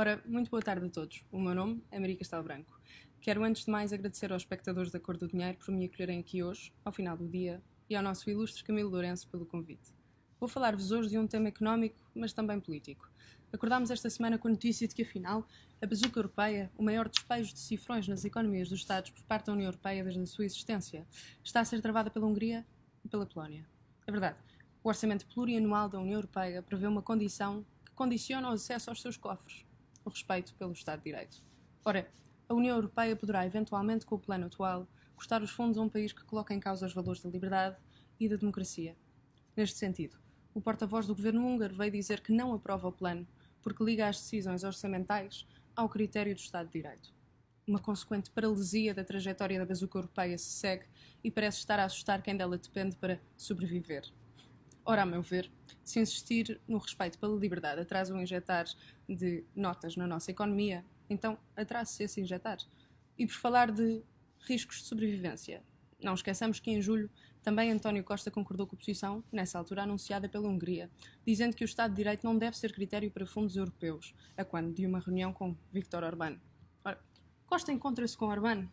Ora, muito boa tarde a todos. O meu nome é Maria Castelo Branco. Quero antes de mais agradecer aos espectadores da Cor do Dinheiro por me acolherem aqui hoje, ao final do dia, e ao nosso ilustre Camilo Lourenço pelo convite. Vou falar-vos hoje de um tema económico, mas também político. Acordámos esta semana com a notícia de que, afinal, a bazuca europeia, o maior despejo de cifrões nas economias dos Estados por parte da União Europeia desde a sua existência, está a ser travada pela Hungria e pela Polónia. É verdade, o orçamento plurianual da União Europeia prevê uma condição que condiciona o acesso aos seus cofres, o respeito pelo Estado de Direito. Ora, a União Europeia poderá, eventualmente, com o plano atual, custar os fundos a um país que coloca em causa os valores da liberdade e da democracia. Neste sentido, o porta-voz do governo húngaro veio dizer que não aprova o plano porque liga as decisões orçamentais ao critério do Estado de Direito. Uma consequente paralisia da trajetória da bazuca europeia se segue e parece estar a assustar quem dela depende para sobreviver. Ora, a meu ver, se insistir no respeito pela liberdade atrasa o injetar de notas na nossa economia, então atrasa-se esse injetar. E por falar de riscos de sobrevivência, não esqueçamos que em julho também António Costa concordou com a posição, nessa altura anunciada pela Hungria, dizendo que o Estado de Direito não deve ser critério para fundos europeus, a quando de uma reunião com Viktor Orbán. Ora, Costa encontra-se com Orbán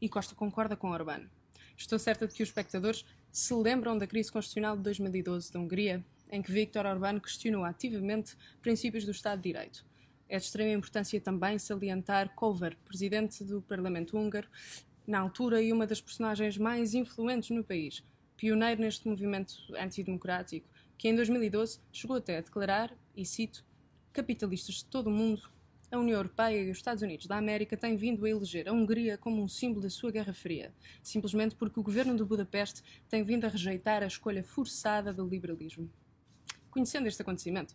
e Costa concorda com Orbán. Estou certa de que os espectadores se lembram da crise constitucional de 2012 da Hungria, em que Viktor Orbán questionou ativamente princípios do Estado de Direito. É de extrema importância também salientar Kovar, presidente do Parlamento húngaro, na altura e uma das personagens mais influentes no país, pioneiro neste movimento antidemocrático, que em 2012 chegou até a declarar, e cito, capitalistas de todo o mundo a União Europeia e os Estados Unidos da América têm vindo a eleger a Hungria como um símbolo da sua Guerra Fria, simplesmente porque o governo de Budapeste tem vindo a rejeitar a escolha forçada do liberalismo. Conhecendo este acontecimento,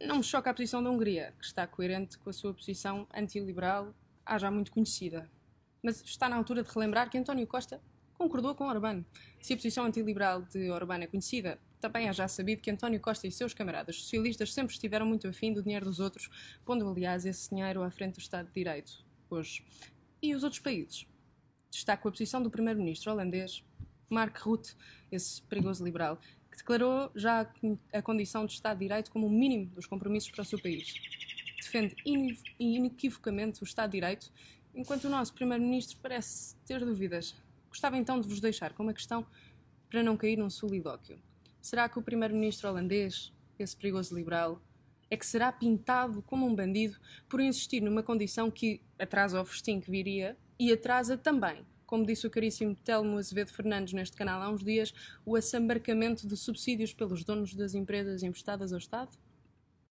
não me choca a posição da Hungria, que está coerente com a sua posição antiliberal, há já muito conhecida. Mas está na altura de relembrar que António Costa concordou com Orbán. Se a posição antiliberal de Orbán é conhecida, também é já sabido que António Costa e seus camaradas socialistas sempre estiveram muito afim do dinheiro dos outros, pondo, aliás, esse dinheiro à frente do Estado de Direito, hoje. E os outros países? Destaco a posição do primeiro-ministro holandês, Mark Rutte, esse perigoso liberal, que declarou já a condição de Estado de Direito como o mínimo dos compromissos para o seu país. Defende inequivocamente o Estado de Direito, enquanto o nosso primeiro-ministro parece ter dúvidas. Gostava então de vos deixar com uma questão para não cair num solidóquio. Será que o primeiro-ministro holandês, esse perigoso liberal, é que será pintado como um bandido por insistir numa condição que atrasa o festim que viria e atrasa também, como disse o caríssimo Telmo Azevedo Fernandes neste canal há uns dias, o assambarcamento de subsídios pelos donos das empresas emprestadas ao Estado?